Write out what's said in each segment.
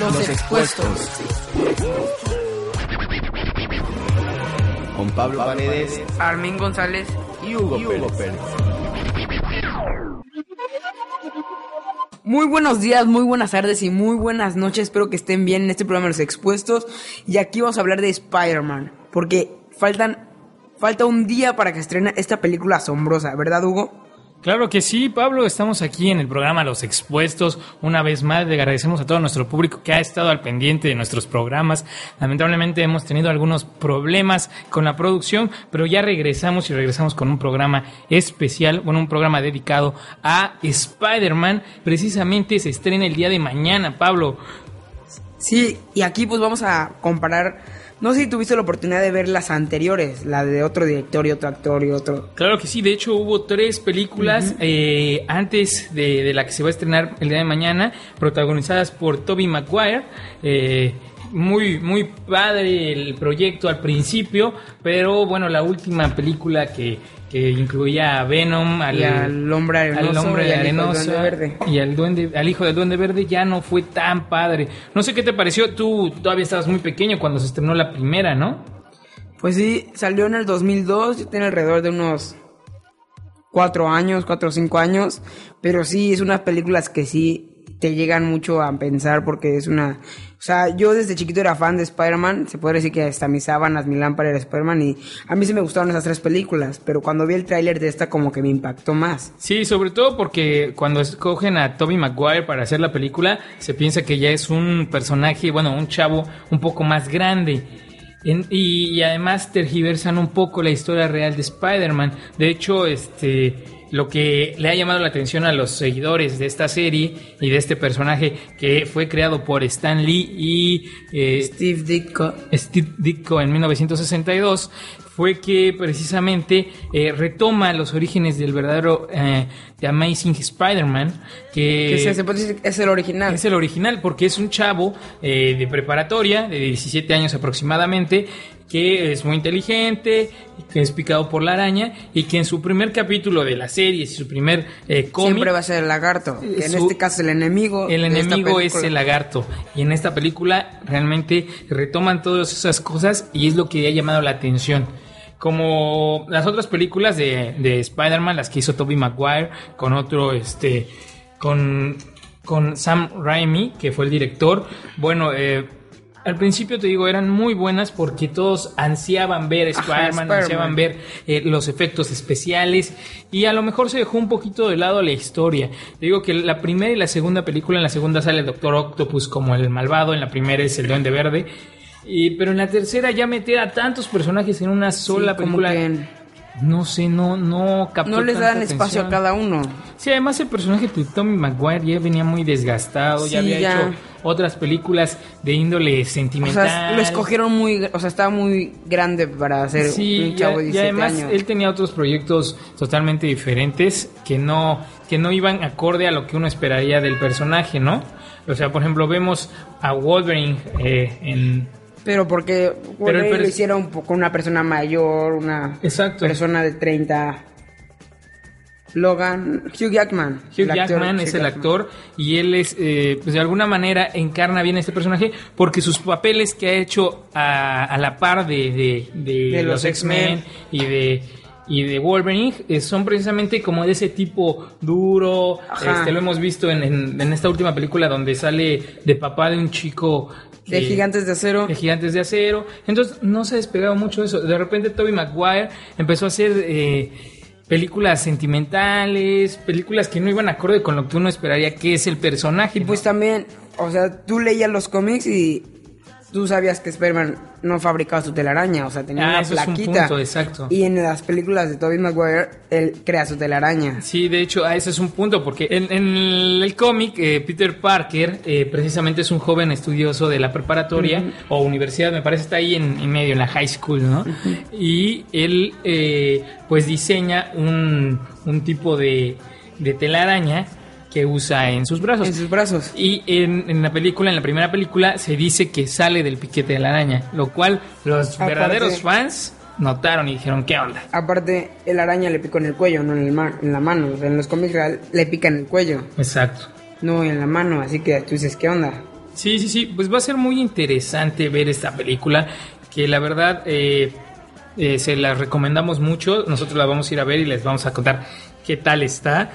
Los, expuestos. Con Pablo Paredes, Armin González y Hugo, Pérez. Muy buenos días, muy buenas tardes y muy buenas noches. Espero que estén bien en este programa de los expuestos. Y aquí vamos a hablar de Spider-Man. Porque faltan, falta un día para que estrene esta película asombrosa, ¿verdad, Hugo? Claro que sí, Pablo, estamos aquí en el programa Los Expuestos. Una vez más, le agradecemos a todo nuestro público que ha estado al pendiente de nuestros programas. Lamentablemente hemos tenido algunos problemas con la producción, pero ya regresamos y regresamos con un programa especial, bueno, un programa dedicado a Spider-Man. Precisamente se estrena el día de mañana, Pablo. Sí, y aquí pues vamos a comparar no sé si tuviste la oportunidad de ver las anteriores, la de otro director y otro actor y otro. Claro que sí, de hecho hubo tres películas eh, antes de, la que se va a estrenar el día de mañana, protagonizadas por Toby Maguire. Eh, muy, muy padre el proyecto al principio, pero bueno, la última película que, que incluía a Venom, al, al hombre arenoso, al hombre arenoso verde. y al duende, al hijo del duende verde ya no fue tan padre. No sé qué te pareció, tú todavía estabas muy pequeño cuando se estrenó la primera, ¿no? Pues sí, salió en el 2002, yo tenía alrededor de unos cuatro años, cuatro o cinco años, pero sí, es unas películas que sí te llegan mucho a pensar porque es una... O sea, yo desde chiquito era fan de Spider-Man, se puede decir que hasta mis sábanas, mi lámpara era Spider-Man y a mí sí me gustaron esas tres películas, pero cuando vi el tráiler de esta como que me impactó más. Sí, sobre todo porque cuando escogen a Tobey Maguire para hacer la película, se piensa que ya es un personaje, bueno, un chavo un poco más grande. y, y además tergiversan un poco la historia real de Spider-Man. De hecho, este lo que le ha llamado la atención a los seguidores de esta serie y de este personaje que fue creado por Stan Lee y eh, Steve Ditko. Steve Ditko en 1962 fue que precisamente eh, retoma los orígenes del verdadero eh, The Amazing Spider-Man. Que, se, puede decir es el original. Es el original porque es un chavo de preparatoria de 17 años aproximadamente que es muy inteligente, que es picado por la araña y que en su primer capítulo de la serie, su primer eh, cómic... Siempre va a ser el lagarto, que en este caso el enemigo. El enemigo es el lagarto. Y en esta película realmente retoman todas esas cosas y es lo que ha llamado la atención como las otras películas de, de Spider-Man, las que hizo Tobey Maguire, con otro, este, con, con Sam Raimi, que fue el director. Bueno, eh, al principio te digo, eran muy buenas porque todos ansiaban ver Spider-Man, ansiaban ver eh, los efectos especiales y a lo mejor se dejó un poquito de lado la historia. Te digo que la primera y la segunda película, en la segunda sale el Doctor Octopus como el malvado, en la primera es el Duende Verde. Y, pero en la tercera ya meter a tantos personajes en una sola película. No sé, no, no No les dan espacio a cada uno. Sí, además el personaje de Tommy Maguire ya venía muy desgastado, ya había hecho otras películas de índole sentimental. O sea, lo escogieron muy, o sea, estaba muy grande para hacer un chavo de 17 y además él tenía otros proyectos totalmente diferentes que no que no iban acorde a lo que uno esperaría del personaje, ¿no? O sea, por ejemplo, vemos a Wolverine eh, en pero porque lo hicieron con una persona mayor, una persona de 30 Logan, Hugh Jackman. Hugh Jackman es el actor y él es, eh, pues de alguna manera encarna bien este personaje porque sus papeles que ha hecho a, la par de, de, los, X-Men. y de y de Wolverine eh, son precisamente como de ese tipo duro. Este, lo hemos visto en, en, esta última película donde sale de papá de un chico. de gigantes de acero. De gigantes de acero. Entonces no se ha despegado mucho eso. De repente Toby Maguire empezó a hacer eh, películas sentimentales, películas que no iban acorde con lo que uno esperaría que es el personaje. Y pues también, o sea, tú leías los cómics y tú sabías que Spider-Man no fabricaba su telaraña, o sea, tenía Ah, una eso es un plaquita. punto, exacto. Y en las películas de Tobey Maguire, él crea su telaraña. Sí, de hecho, ah, ese es un punto, porque en, en el cómic, eh, Peter Parker eh, precisamente es un joven estudioso de la preparatoria o universidad, me parece, está ahí en, en medio, en la high school, ¿no? Y él, eh, pues, diseña un, un tipo de, de telaraña que usa en sus brazos. En sus brazos. Y en, en la película, en la primera película, se dice que sale del piquete de la araña, lo cual los Aparte- verdaderos fans notaron y dijeron, ¿qué onda? Aparte, el araña le picó en el cuello, no en, el ma- en la mano. O sea, en los cómics real le pica en el cuello, Exacto. no en la mano. Así que tú dices, ¿qué onda? Sí, sí, sí, pues va a ser muy interesante ver esta película, que la verdad eh, eh, se la recomendamos mucho, nosotros la vamos a ir a ver y les vamos a contar qué tal está,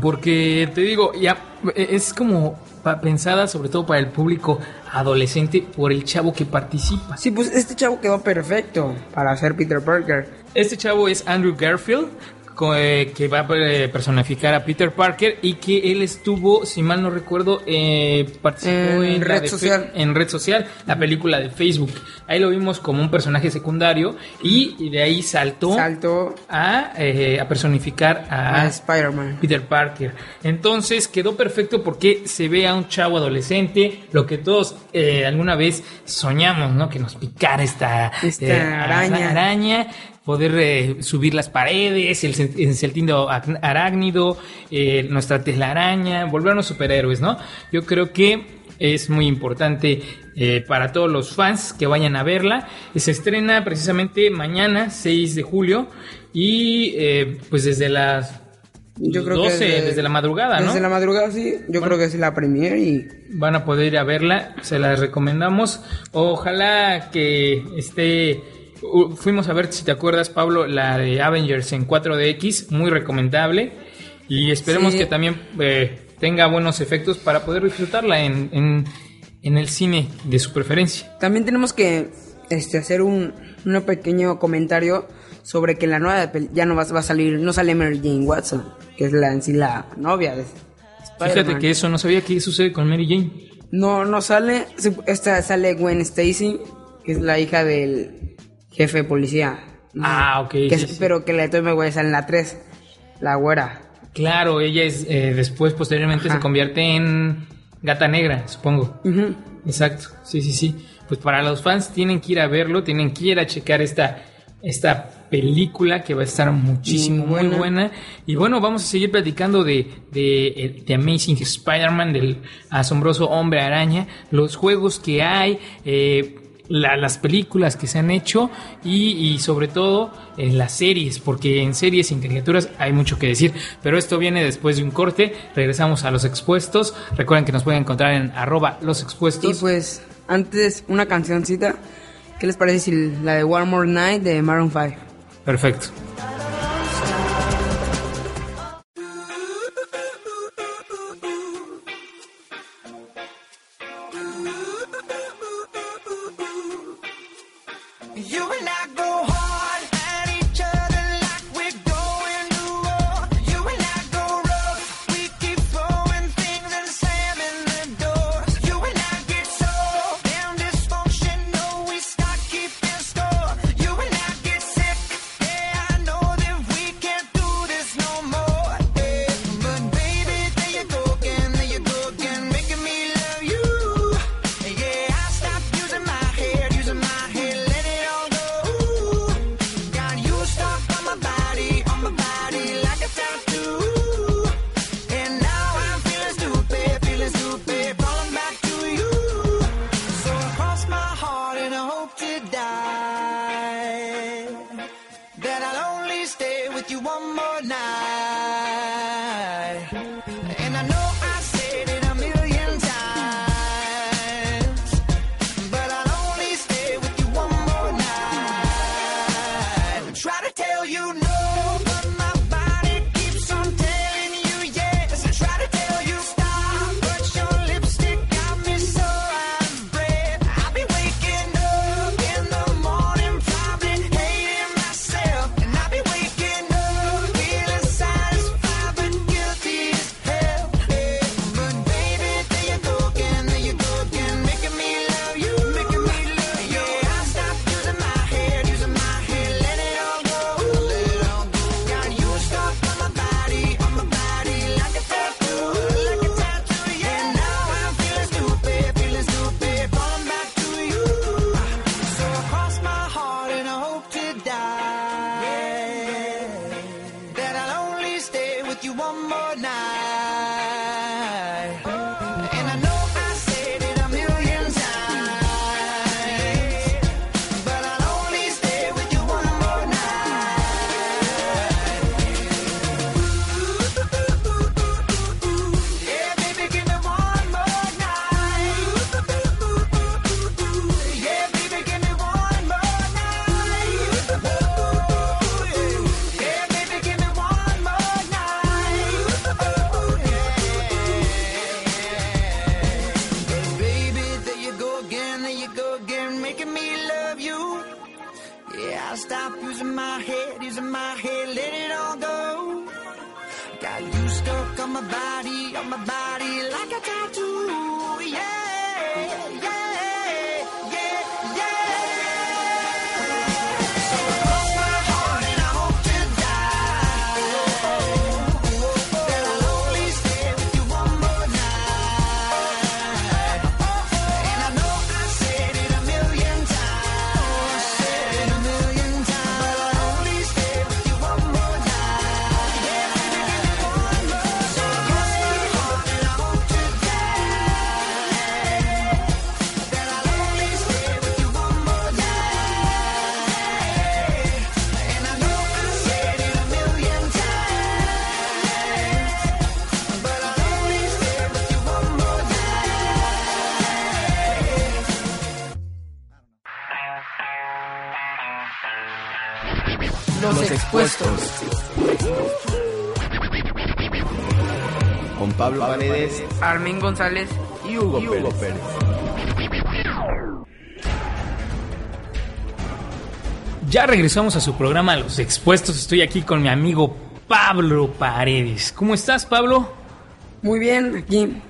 porque te digo, ya eh, es como pensada sobre todo para el público adolescente por el chavo que participa. Sí, pues este chavo quedó perfecto para ser Peter Parker. Este chavo es Andrew Garfield, que va a eh, personificar a Peter Parker y que él estuvo, si mal no recuerdo, eh, participó En Red Social. en Red Social, la película de Facebook. Ahí lo vimos como un personaje secundario y, de ahí saltó Saltó a, eh, a personificar a a Spider-Man. Peter Parker. Entonces quedó perfecto porque se ve a un chavo adolescente, lo que todos eh, alguna vez soñamos, ¿no? Que nos picara esta, Esta eh, araña. araña, poder eh, subir las paredes, el, el sentido arácnido, eh, nuestra telaraña, volvernos superhéroes, ¿no? Yo creo que es muy importante eh, para todos los fans que vayan a verla. Se estrena precisamente mañana, 6 de julio, y eh, pues desde las Yo creo 12, que desde, la madrugada, ¿no? Desde la madrugada, sí. Yo creo que es la premier y Van a poder ir a verla, se la recomendamos. Ojalá que esté. Fuimos a ver, si te acuerdas, Pablo, la de Avengers en 4DX, muy recomendable. Y esperemos Sí. que también eh, tenga buenos efectos para poder disfrutarla en, en, en el cine de su preferencia. También tenemos que este, hacer un, un pequeño comentario sobre que la nueva ya no va, va a salir, no sale Mary Jane Watson, que es la en sí la novia de Fíjate que eso no sabía qué sucede con Mary Jane. No, no sale, esta sale Gwen Stacy, que es la hija del jefe de policía. Ah, ok, Que sí, es- sí. Pero que la de Tobey Maguire sale en la 3, la güera. Claro, ella es eh, después, posteriormente, Ajá. se convierte en gata negra, supongo. Exacto, sí, sí, sí. Pues para los fans tienen que ir a verlo, tienen que ir a checar esta, esta película que va a estar muchísimo, Muy muy buena. buena. Y bueno, vamos a seguir platicando de, de, eh, The Amazing Spider-Man, del asombroso hombre araña, los juegos que hay, eh, la- las películas que se han hecho y, y sobre todo en las series, porque en series y en caricaturas hay mucho que decir, pero esto viene después de un corte, regresamos a los expuestos, recuerden que nos pueden encontrar en arroba los expuestos. Y pues, antes, una cancioncita. ¿Qué les parece si la de One More Night de Maroon 5? Perfecto. You and I Pablo Paredes Armin González. y Hugo, Pérez. Ya regresamos a su programa Los Expuestos. Estoy aquí con mi amigo Pablo Paredes. ¿Cómo estás, Pablo? Muy bien, aquí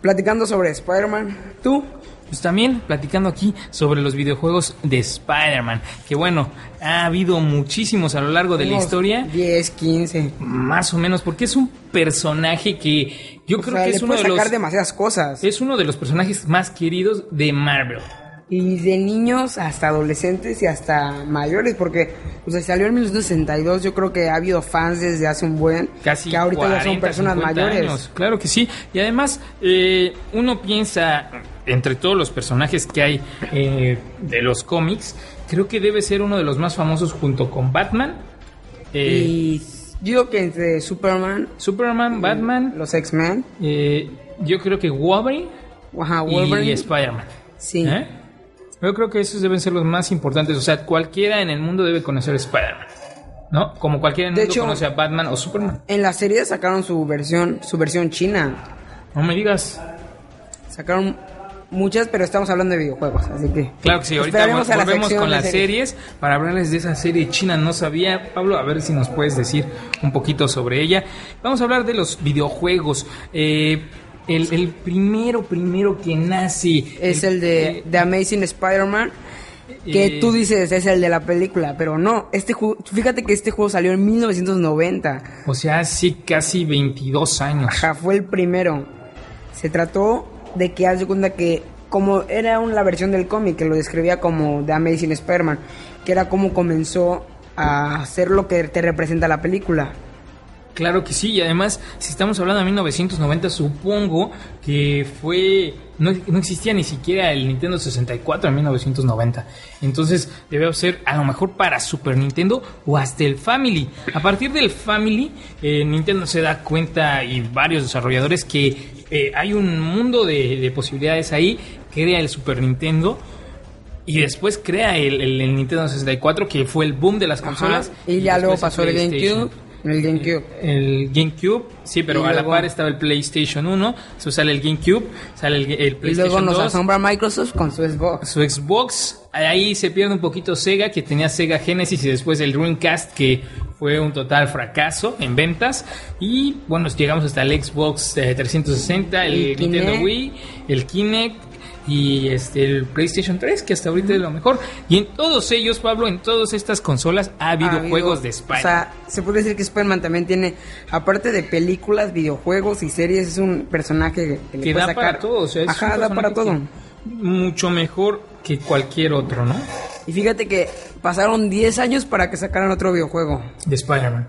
platicando sobre Spider-Man. ¿Tú? Pues también platicando aquí sobre los videojuegos de Spider-Man. Que bueno, ha habido muchísimos a lo largo de la historia. 10, 15. Más o menos, porque es un personaje que yo O creo sea, que es uno, de los, sacar demasiadas cosas. es uno de los personajes más queridos de Marvel. Y de niños hasta adolescentes y hasta mayores, porque o sea, salió en 1962. Yo creo que ha habido fans desde hace un buen. Casi que ahorita ya son 40, personas 50 mayores. años. Claro que sí. Y además, eh, uno piensa, entre todos los personajes que hay eh, de los cómics, creo que debe ser uno de los más famosos junto con Batman. eh, Y yo digo que entre Superman, Superman, Batman, los X-Men, eh, yo creo que Wolverine, ajá, y. Spider-Man. Sí. ¿Eh? Yo creo que esos deben ser los más importantes. O sea, cualquiera en el mundo debe conocer a Spider-Man. ¿No? Como cualquiera en el De mundo hecho- conoce a Batman o Superman. En la serie sacaron su versión, su versión china. No me digas. Sacaron muchas, pero estamos hablando de videojuegos, así que. Claro que sí, ahorita a la volvemos con las series para hablarles de esa serie china. No sabía, Pablo, a ver si nos puedes decir un poquito sobre ella. Vamos a hablar de los videojuegos. Eh, el, el primero, primero que nace. Es el de The Amazing Spider-Man. Que Eh, tú dices es el de la película, pero no. Este juego, fíjate que este juego salió en 1990. O sea, sí, casi 22 años. Ajá, fue el primero. Se trató de que haz de cuenta que como era una versión del cómic que lo describía como The Amazing Spider-Man, que era como comenzó a hacer lo que te representa la película. Claro que sí, y además, si estamos hablando de 1990, supongo que fue. No, no existía ni siquiera el Nintendo 64 en 1990. Entonces, debe ser a lo mejor para Super Nintendo o hasta el Family. A partir del Family, eh, Nintendo se da cuenta y varios desarrolladores que eh, hay un mundo de, de posibilidades ahí. Crea el Super Nintendo. Y después crea el, el- el Nintendo 64, que fue el boom de las Ajá, consolas. Y ya luego pasó el. GameCube. El GameCube. El GameCube, sí, pero Y a la par estaba el PlayStation 1, so sale el GameCube, sale el, el Y PlayStation luego nos 2, asombra Microsoft con su Xbox. su Xbox, ahí se pierde un poquito Sega, que tenía Sega Genesis y después el Dreamcast, que fue un total fracaso en ventas. Y bueno, llegamos hasta el Xbox eh, 360, el, El Nintendo Kinect. Wii, el Kinect y este el PlayStation 3, que hasta ahorita es lo mejor. Y en todos ellos, Pablo, en todas estas consolas ha habido Ha habido- juegos de Spider. O sea, se puede decir que Spider-Man también tiene, aparte de películas, videojuegos y series, es un personaje que, le que puede da para sacar. todo, o sea, es Ajá, da para todo. mucho mejor que cualquier otro, ¿no? Y fíjate que pasaron 10 años para que sacaran otro videojuego. De Spider-Man.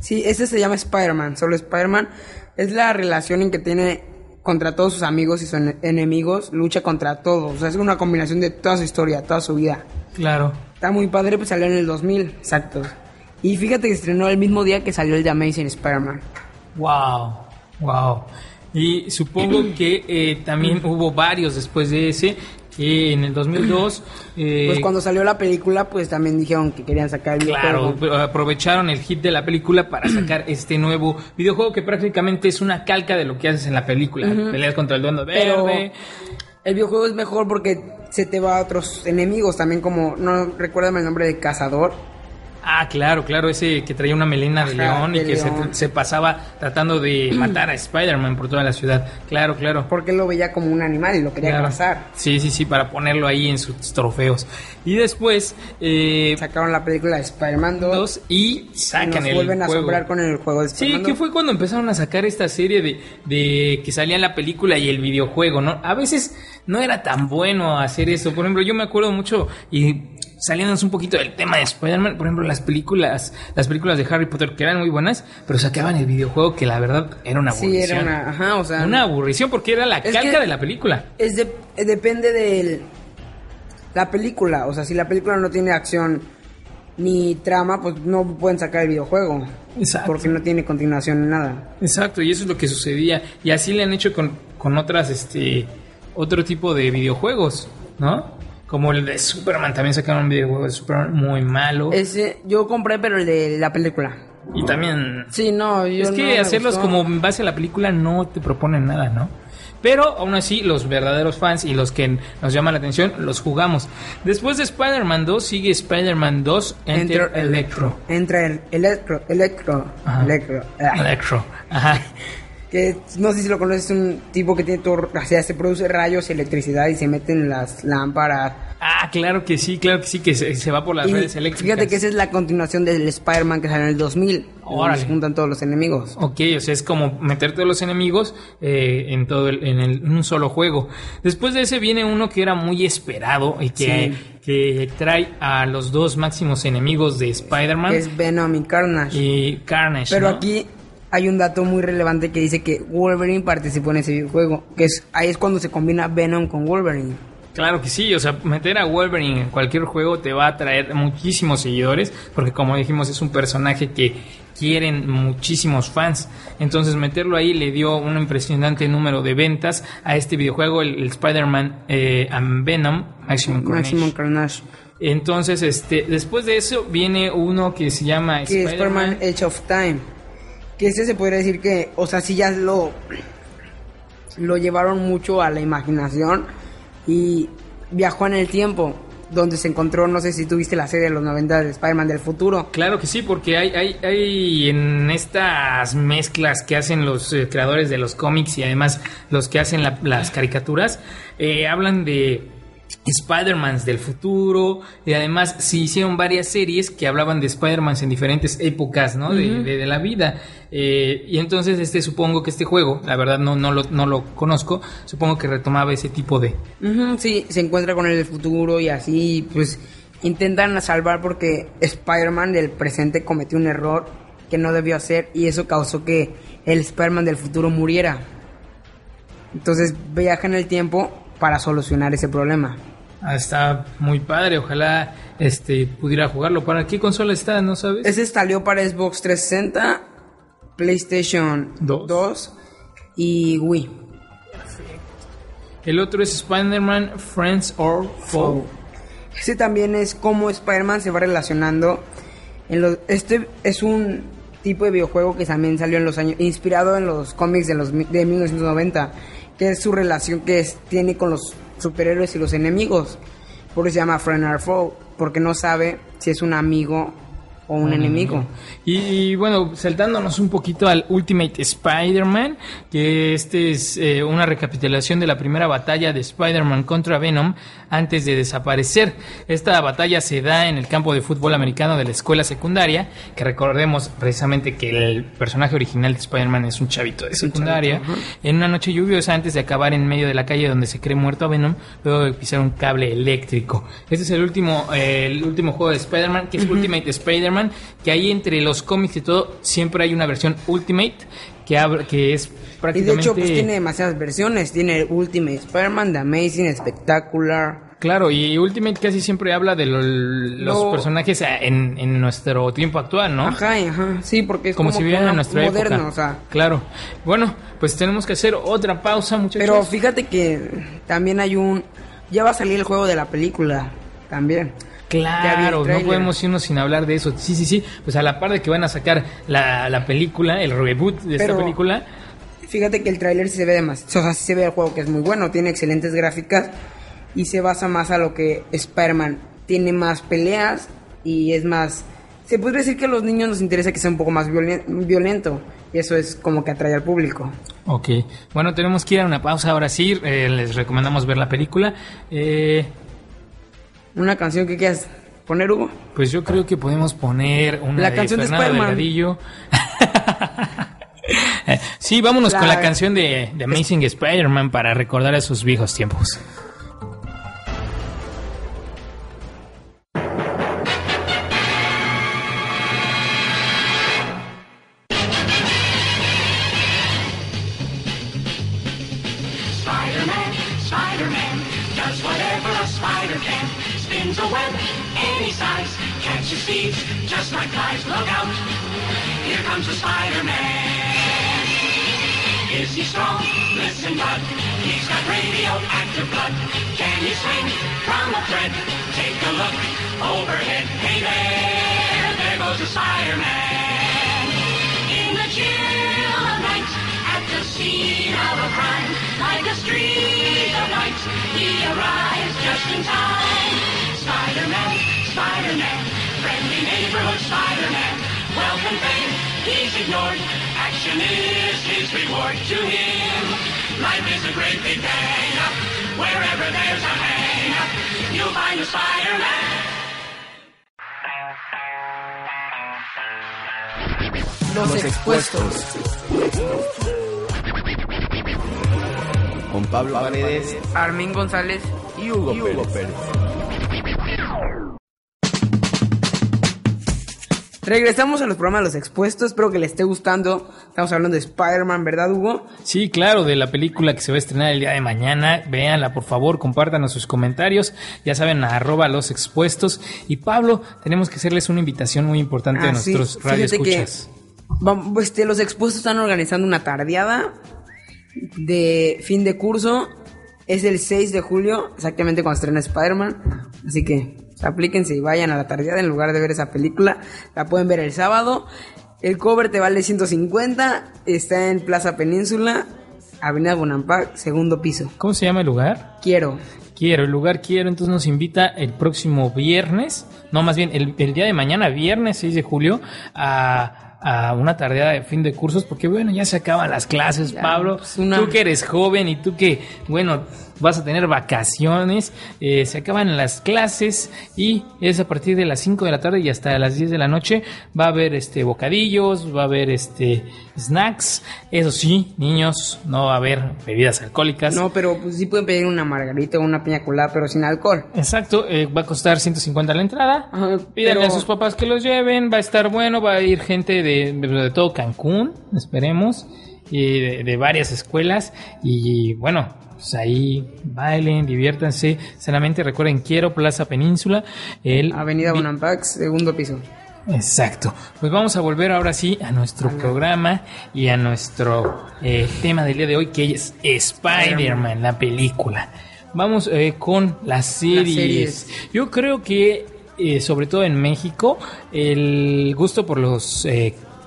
Sí, este se llama Spider-Man, solo Spider-Man. Es la relación en que tiene contra todos sus amigos y sus en- enemigos, lucha contra todos. O sea, es una combinación de toda su historia, toda su vida. Claro. Está muy padre, pues salió en el 2000, exacto. Y fíjate que estrenó el mismo día que salió el de Amazing Spider-Man. Wow, wow. Y supongo que eh, también hubo varios después de ese, que en el 2002... eh, Pues cuando salió la película, pues también dijeron que querían sacar el Claro, videojuego. aprovecharon el hit de la película para sacar este nuevo videojuego que prácticamente es una calca de lo que haces en la película. Peleas contra el duende Pero verde. el videojuego es mejor porque se te va a otros enemigos también como, no recuérdame el nombre de Cazador. Ah, claro, claro, ese que traía una melena de león y de que se, león. se pasaba tratando de matar a Spider-Man por toda la ciudad. Claro, claro. Porque él lo veía como un animal y lo quería Claro. cazar. Sí, sí, sí, para ponerlo ahí en sus trofeos. Y después eh, Sacaron la película de Spider-Man 2. dos y y sacan nos el vuelven a juego. asombrar con el juego de Sí, Spider-Man que 2. fue cuando empezaron a sacar esta serie de, de que salía la película y el videojuego, ¿no? A veces no era tan bueno hacer eso. Por ejemplo, yo me acuerdo mucho y saliéndonos un poquito del tema de Spider-Man, por ejemplo, las películas, las películas de Harry Potter que eran muy buenas, pero sacaban el videojuego que la verdad era una Sí, aburrición. era una, ajá, o sea, Una aburrición porque era la calca de la película. es de- depende de la película, o sea, si la película no tiene acción ni trama, pues no pueden sacar el videojuego. Exacto. Porque no tiene continuación ni nada. Exacto, y eso es lo que sucedía. Y así le han hecho con, con otras, este, otro tipo de videojuegos, ¿no? Como el de Superman, también sacaron un videojuego de Superman muy malo. Ese, yo compré, pero el de la película. Y también... Sí, no, yo es que hacerlos como en base a la película no te proponen nada, ¿no? Pero aún así, los verdaderos fans y los que nos llaman la atención, los jugamos. Después de Spider-Man 2, sigue Spider-Man 2 Enter, Enter Electro. Entra el Electro, Electro, Ajá. Electro. ah, Electro. Ajá. Que no sé si lo conoces, es un tipo que tiene todo, o sea, se produce rayos y electricidad y se mete en las lámparas. Ah, claro que sí, claro que sí, que se, se va por las Y redes eléctricas. fíjate que esa es la continuación del Spider-Man que salió en el 2000. donde Órale. se juntan todos los enemigos. Ok, o sea, es como meter todos los enemigos eh, en todo el- en, el- en un solo juego. Después de ese viene uno que era muy esperado y que, que trae a los dos máximos enemigos de Spider-Man es Venom y Carnage. y Carnage. Pero ¿no? aquí hay un dato muy relevante que dice que Wolverine participó en ese videojuego. Que es, ahí es cuando se combina Venom con Wolverine. Claro que sí, o sea, meter a Wolverine en cualquier juego te va a traer muchísimos seguidores, porque como dijimos es un personaje que quieren muchísimos fans. Entonces meterlo ahí le dio un impresionante número de ventas a este videojuego, el, el Spider-Man eh, and Venom Maximum Carnage. Maximum Carnage. Entonces, este, después de eso viene uno que se llama. Spider-Man Edge of Time. Que ese se podría decir que, o sea, sí ya lo, lo llevaron mucho a la imaginación y viajó en el tiempo. Donde se encontró, no sé si tuviste la serie de los 90 de Spider-Man del futuro. Claro que sí, porque hay, hay, hay en estas mezclas que hacen los eh, creadores de los cómics y además los que hacen la- las caricaturas, eh, hablan de Spider-Mans del futuro y además sí hicieron varias series que hablaban de Spider-Mans en diferentes épocas ¿no? de, de- de la vida. Eh, y entonces este supongo que este juego, la verdad no, no, lo, no lo conozco, supongo que retomaba ese tipo de... Sí, se encuentra con el futuro y así, pues intentan salvar porque Spider-Man del presente cometió un error que no debió hacer y eso causó que el Spider-Man del futuro muriera. Entonces viaja en el tiempo para solucionar ese problema. Ah, está muy padre, ojalá este pudiera jugarlo. ¿Para qué consola está? ¿No sabes? Ese salió para Xbox 360, PlayStation Dos. 2 y Wii. El otro es Spider-Man Friends or Foe. Ese también es cómo Spider-Man se va relacionando. En los, este es un tipo de videojuego que también salió en los años, inspirado en los cómics de, los, de 1990, que es su relación que es- tiene con los superhéroes y los enemigos. Por eso se llama Friend or Foe, porque no sabe si es un amigo o un enemigo. Y, y, bueno, saltándonos un poquito al Ultimate Spider-Man, que este es eh, una recapitulación de la primera batalla de Spider-Man contra Venom antes de desaparecer. Esta batalla se da en el campo de fútbol americano de la escuela secundaria, que recordemos precisamente que el personaje original de Spider-Man es un chavito de secundaria. En una noche lluviosa antes de acabar en medio de la calle donde se cree muerto a Venom, luego de pisar un cable eléctrico. Este es el último, eh, el último juego de Spider-Man, que es Ultimate Spider-Man, Spider-Man, que ahí entre los cómics y todo, siempre hay una versión Ultimate que, habla- que es Y de prácticamente... hecho, pues tiene demasiadas versiones. Tiene Ultimate Spider-Man, The Amazing, Spectacular. Claro, y Ultimate casi siempre habla de lo- los No. personajes en, en nuestro tiempo actual, ¿no? Ajá, ajá. Sí, porque es como, como, si vivieran en nuestra moderno, época. o sea. Claro. Bueno, pues tenemos que hacer otra pausa, muchachos. Pero fíjate que también hay un... Ya va a salir el juego de la película. También. Claro, no podemos irnos sin hablar de eso. Sí, sí, sí. Pues a la par de que van a sacar la, la película, el reboot de esta Pero- película. Fíjate que el tráiler sí se ve demasiado, o sea, sí se ve el juego que es muy bueno, tiene excelentes gráficas y se basa más a lo que Spider-Man tiene más peleas y es más, se podría decir que a los niños nos interesa que sea un poco más violen- violento y eso es como que atrae al público. Ok. Bueno, tenemos que ir a una pausa ahora sí. eh, les recomendamos ver la película. Eh, Una canción que quieras poner, Hugo. pues yo creo que podemos poner una La de canción de Fernando Spider-Man. Delgadillo. Sí, vámonos con la La- canción de, de Amazing Spider-Man para recordar esos viejos tiempos. Comes the Spider-Man. Is he strong? Listen, bud, he's got radioactive blood. Can he swing from a thread? Take a look overhead. Hey there, there goes the Spider-Man. In the chill of night, at the scene of a crime, like a streak of light, he arrives just in time. Spider-Man, Spider-Man, friendly neighborhood Spider-Man, and fame, he's ignored. Action is his reward to him. Life is a great big hang up. Wherever there's a hang up, you'll find a Spider-Man. Los, expuestos. Con Pablo Paredes Armin González y Hugo, Pérez. Regresamos a los programas de los expuestos, espero que les esté gustando. Estamos hablando de Spider-Man, ¿verdad, Hugo? Sí, claro, de la película que se va a estrenar el día de mañana. Véanla, por favor, compártanos sus comentarios. Ya saben, a arroba los expuestos. Y Pablo, tenemos que hacerles una invitación muy importante a Ah, sí. nuestros Fíjate radioescuchas. que, este, los expuestos están organizando una tardeada de fin de curso. Es el 6 de julio, exactamente cuando estrena Spider-Man. Así que aplíquense y vayan a la tardeada en lugar de ver esa película. La pueden ver el sábado. El cover te vale 150. Está en Plaza Península, Avenida Bonampak, segundo piso. ¿Cómo se llama el lugar? Quiero. Quiero, el lugar quiero, entonces nos invita el próximo viernes, no más bien el, el día de mañana, viernes 6 de julio, a, a una tardeada de fin de cursos, porque bueno, ya se acaban las clases, Ya, Pablo. pues, una- Tú que eres joven y tú que, bueno, vas a tener vacaciones, eh, se acaban las clases y es a partir de las 5 de la tarde y hasta las 10 de la noche va a haber este bocadillos, va a haber este snacks, eso sí, niños, no va a haber bebidas alcohólicas. No, pero pues sí pueden pedir una margarita o una piña colada, pero sin alcohol. Exacto, eh, va a costar 150 la entrada. Ajá, Pídanle pero- a sus papás que los lleven, va a estar bueno, va a ir gente de, de, de todo Cancún, esperemos, y de, de varias escuelas. Y bueno, pues ahí bailen, diviértanse. Solamente recuerden, quiero Plaza Península. El Avenida Bonampak, segundo piso. Exacto. Pues vamos a volver ahora sí a nuestro programa y a nuestro eh, tema del día de hoy, que es Spider-Man, la película. Vamos eh, con las series. series. Yo creo que, eh, sobre todo en México, el gusto por los...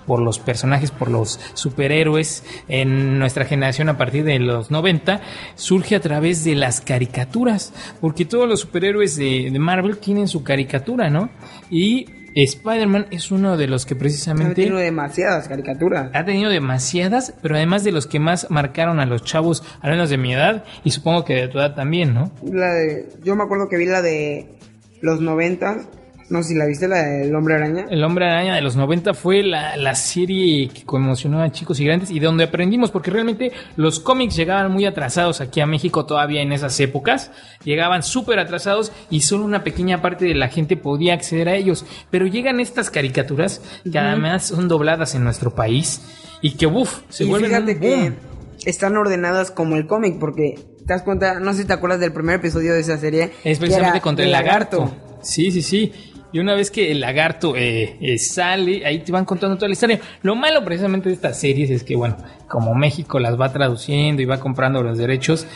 por los personajes, por los superhéroes en nuestra generación a partir de los 90, surge a través de las caricaturas, porque todos los superhéroes de, de Marvel tienen su caricatura, ¿no? Y Spider-Man es uno de los que precisamente Tiene demasiadas caricaturas. ha tenido demasiadas, pero además de los que más marcaron a los chavos, al menos de mi edad, y supongo que de tu edad también, ¿no? La de, yo me acuerdo que vi la de los 90, No si la viste, la del Hombre Araña. El Hombre Araña de los 90 fue la, la serie que conmocionó a chicos y grandes y de donde aprendimos, porque realmente los cómics llegaban muy atrasados aquí a México todavía en esas épocas, llegaban súper atrasados y solo una pequeña parte de la gente podía acceder a ellos. Pero llegan estas caricaturas que además son dobladas en nuestro país y que, uff, se y vuelven fíjate un que están ordenadas como el cómic, porque te das cuenta, no sé si te acuerdas del primer episodio de esa serie. Es precisamente contra el lagarto. Sí, sí, sí. Y una vez que el lagarto eh, eh, sale, ahí te van contando toda la historia. Lo malo precisamente de estas series es que, bueno, como México las va traduciendo y va comprando los derechos,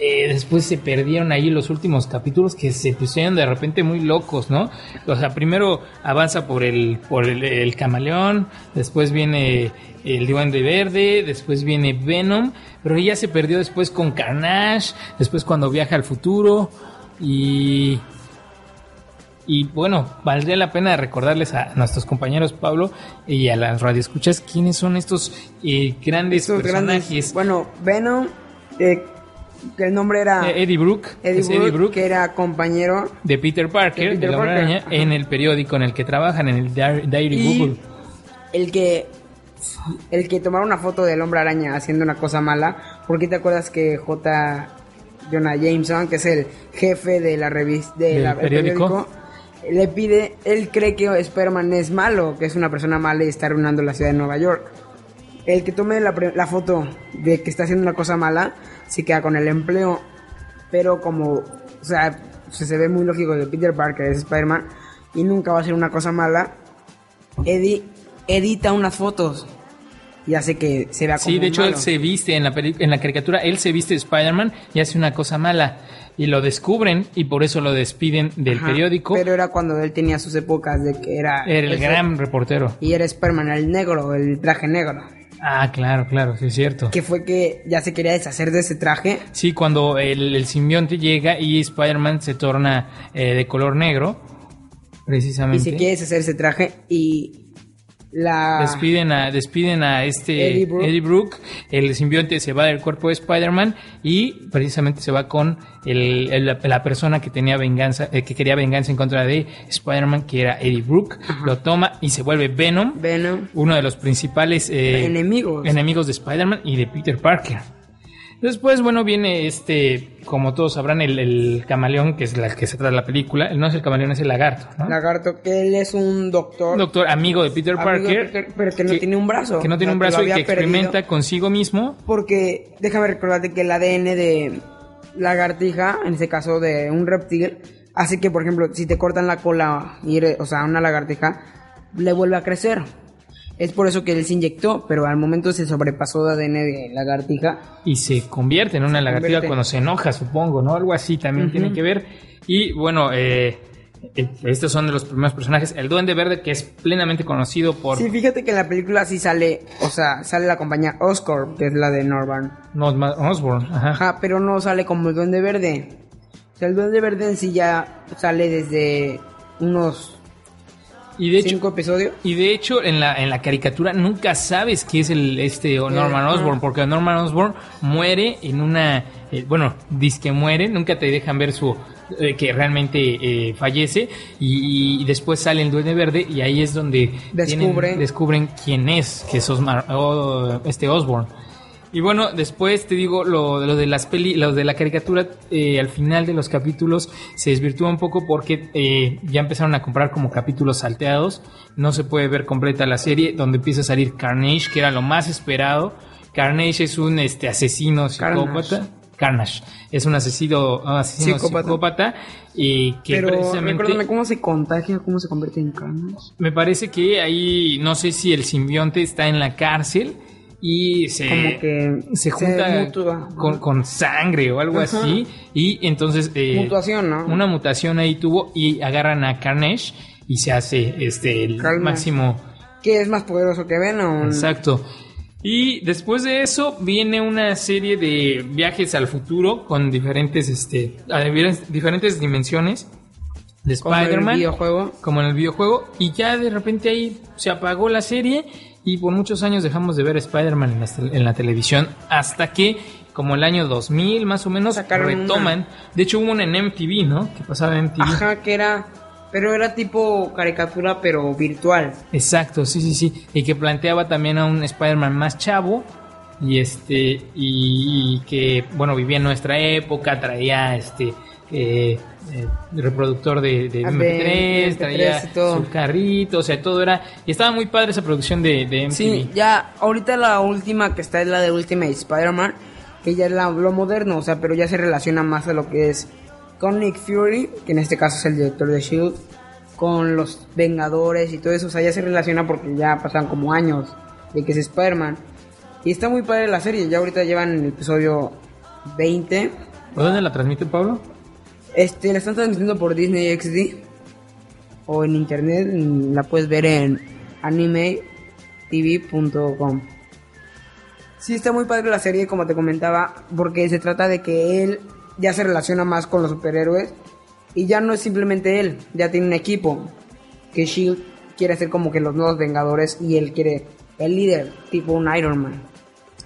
eh, después se perdieron ahí los últimos capítulos que se pusieron de repente muy locos, ¿no? O sea, primero avanza por el, por el, camaleón, después viene el Duende Verde, después viene Venom, pero ya se perdió después con Carnage, después cuando viaja al futuro y y bueno, valdría la pena recordarles a nuestros compañeros Pablo y a las radioescuchas quiénes son estos eh, grandes Estos personajes. grandes. Bueno, Venom, eh, que el nombre era Eh, Eddie Brooke, Eddie, Brooke, Eddie Brooke que era compañero. de Peter Parker, de Peter de la Parker, Araña, en el periódico en el que trabajan, en el Diary, Y Google. el que el que tomaron una foto del hombre araña haciendo una cosa mala, porque te acuerdas que J. Jonah Jameson, que es el jefe de la revista de ¿Del la, periódico? Le pide, él cree que Spider-Man es malo, que es una persona mala y está arruinando la ciudad de Nueva York. El que tome la, la foto de que está haciendo una cosa mala, se queda con el empleo, pero como, o sea, se, se ve muy lógico que Peter Parker es Spider-Man y nunca va a hacer una cosa mala, Eddie edita unas fotos y hace que se vea como Sí, de hecho malo. él se viste en la, en la caricatura, él se viste de Spider-Man y hace una cosa mala. Y lo descubren y por eso lo despiden del Ajá, periódico. Pero era cuando él tenía sus épocas de que era... Era el ese- gran reportero. Y era Spider-Man, el negro, el traje negro. Ah, claro, claro, sí es cierto. Que fue que ya se quería deshacer de ese traje. Sí, cuando el, el simbionte llega y Spider-Man se torna eh, de color negro, Y precisamente. se quiere deshacer ese traje y la... Despiden a, despiden a este Eddie Eddie Brooke. Brooke. el simbionte se va del cuerpo de Spider-Man y precisamente se va con el, el- la persona que tenía venganza, eh, que quería venganza en contra de Spider-Man, que era Eddie Brooke, lo toma y se vuelve Venom, Venom. uno de los principales eh, Enemigos. enemigos de Spider-Man y de Peter Parker. Después, bueno, viene este, como todos sabrán, el, el camaleón, que es la que se trata de la película. No es el camaleón, es el lagarto, ¿no? Lagarto, que él es un doctor. Un doctor amigo de Peter amigo de Parker. Peter, pero que no tiene un brazo. Que no tiene un brazo y que experimenta consigo mismo. Porque déjame recordarte que el ADN de lagartija, en este caso de un reptil, hace que, por ejemplo, si te cortan la cola, y eres- o sea, una lagartija, le vuelve a crecer. Es por eso que él se inyectó, pero al momento se sobrepasó de ADN de lagartija. Y se convierte en una lagartija convierte. cuando se enoja, supongo, ¿no? Algo así también tiene que ver. Y bueno, eh, eh, estos son de los primeros personajes. El Duende Verde, que es plenamente conocido por Sí, fíjate que en la película sí sale, o sea, sale la compañía Oscorp, que es la de. Norman Osborn. Ajá. Ajá, pero no sale como el Duende Verde. O sea, el Duende Verde en sí ya sale desde unos Y de hecho, cinco episodios. Y de hecho, en la, en la caricatura nunca sabes qué es el este Norman Osborn, porque Norman Osborn muere en una. eh, bueno, dice que muere, nunca te dejan ver su. eh, que realmente eh, fallece. Y, y después sale el Duende Verde, y ahí es donde Descubre. tienen- descubren quién es, que es Osmar- o- este Osborn. Y bueno, después te digo lo, lo de las peli, lo de la caricatura, eh, al final de los capítulos se desvirtúa un poco porque eh, ya empezaron a comprar como capítulos salteados. No se puede ver completa la serie, donde empieza a salir Carnage, que era lo más esperado. Carnage es un este asesino psicópata. Carnage. Carnage es un asesino, un asesino Psicópata. psicópata, y que Pero precisamente recuérdame cómo se contagia, cómo se convierte en Carnage. me parece que ahí no sé si el simbionte está en la cárcel y se Como que se junta con, con sangre o algo Ajá. así y entonces eh, Mutación, ¿no? una mutación ahí tuvo y agarran a Carnage y se hace este el máximo ¿Qué es más poderoso que Venom? exacto y después de eso viene una serie de viajes al futuro con diferentes este diferentes dimensiones de Spider-Man como en el videojuego y ya de repente ahí se apagó la serie y por muchos años dejamos de ver Spider-Man en, la en la televisión hasta que como el año 2000 más o menos Sacaron retoman de hecho hubo una en MTV ¿no? que pasaba en MTV Ajá, que era Pero era tipo caricatura, pero virtual. Exacto, sí, sí, sí. Y que planteaba también a un Spider-Man más chavo. Y este, y, y que, bueno, vivía en nuestra época, traía este, eh, eh, reproducctor de, de Ah, MP3, de traía MP3 y todo. su carrito, o sea, todo era. Y estaba muy padre esa producción de, de MTV. Sí, ya, ahorita la última que está es la de Ultimate Spider-Man, que ya es la- lo moderno, o sea, pero ya se relaciona más a lo que es con Nick Fury, que en este caso es el director de Shield, con los Vengadores y todo eso, o sea, ya se relaciona porque ya pasan como años de que es Spider-Man. Y está muy padre la serie, ya ahorita llevan el episodio 20. ¿Por dónde la transmite Pablo? Este, la están transmitiendo por Disney XD o en internet, la puedes ver en animetv.com. Sí, está muy padre la serie, como te comentaba, porque se trata de que él ya se relaciona más con los superhéroes y ya no es simplemente él, ya tiene un equipo que Shield quiere hacer como que los nuevos Vengadores y él quiere el líder, tipo un Iron Man.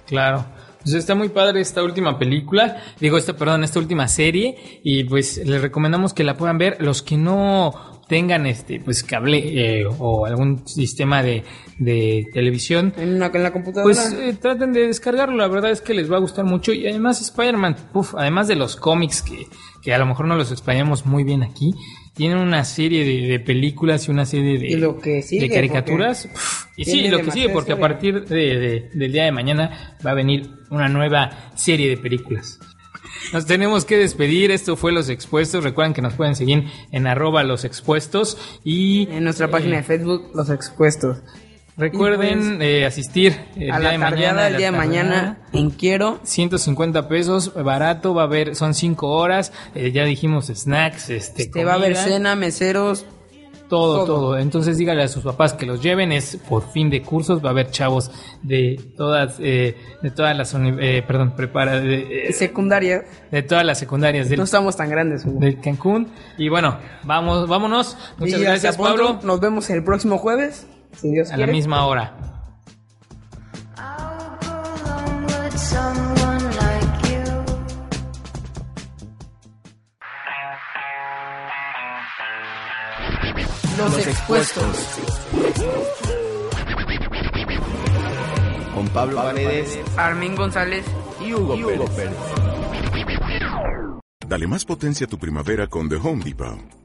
Claro. Pues está muy padre esta última película, digo, esta, perdón, esta última serie, y pues les recomendamos que la puedan ver. Los que no tengan este, pues cable eh, o algún sistema de, de televisión, En, una, en la computadora. pues eh, traten de descargarlo, la verdad es que les va a gustar mucho. Y además Spider-Man, además de los cómics que, que a lo mejor no los explayamos muy bien aquí, tienen una serie de, de películas y una serie de, lo que sigue, de caricaturas. y sí, tiene lo que sigue, porque a partir de, de- del día de mañana va a venir una nueva serie de películas. Nos tenemos que despedir, esto fue Los Expuestos, recuerden que nos pueden seguir en arroba los expuestos y en nuestra página de Facebook, Los Expuestos. Recuerden eh, asistir el a día la de tardeada mañana. la día de mañana en Quiero. 150 pesos, barato, va a haber, son 5 horas, eh, ya dijimos snacks, este, Este, va a haber cena, meseros. todo, todo. todo, Entonces dígale a sus papás que los lleven, es por fin de cursos, va a haber chavos de todas, eh, de todas las, eh, perdón, prepara, de, eh, Secundaria. de todas las secundarias del, No estamos tan grandes. Hugo. del Cancún. Y bueno, vamos, vámonos. Muchas Y gracias. Pablo. Nos vemos el próximo jueves. Si Dios A la misma hora. Los, expuestos. Con Pablo Paredes Armin González. y Hugo, Pérez. Dale más potencia a tu primavera con The Home Depot.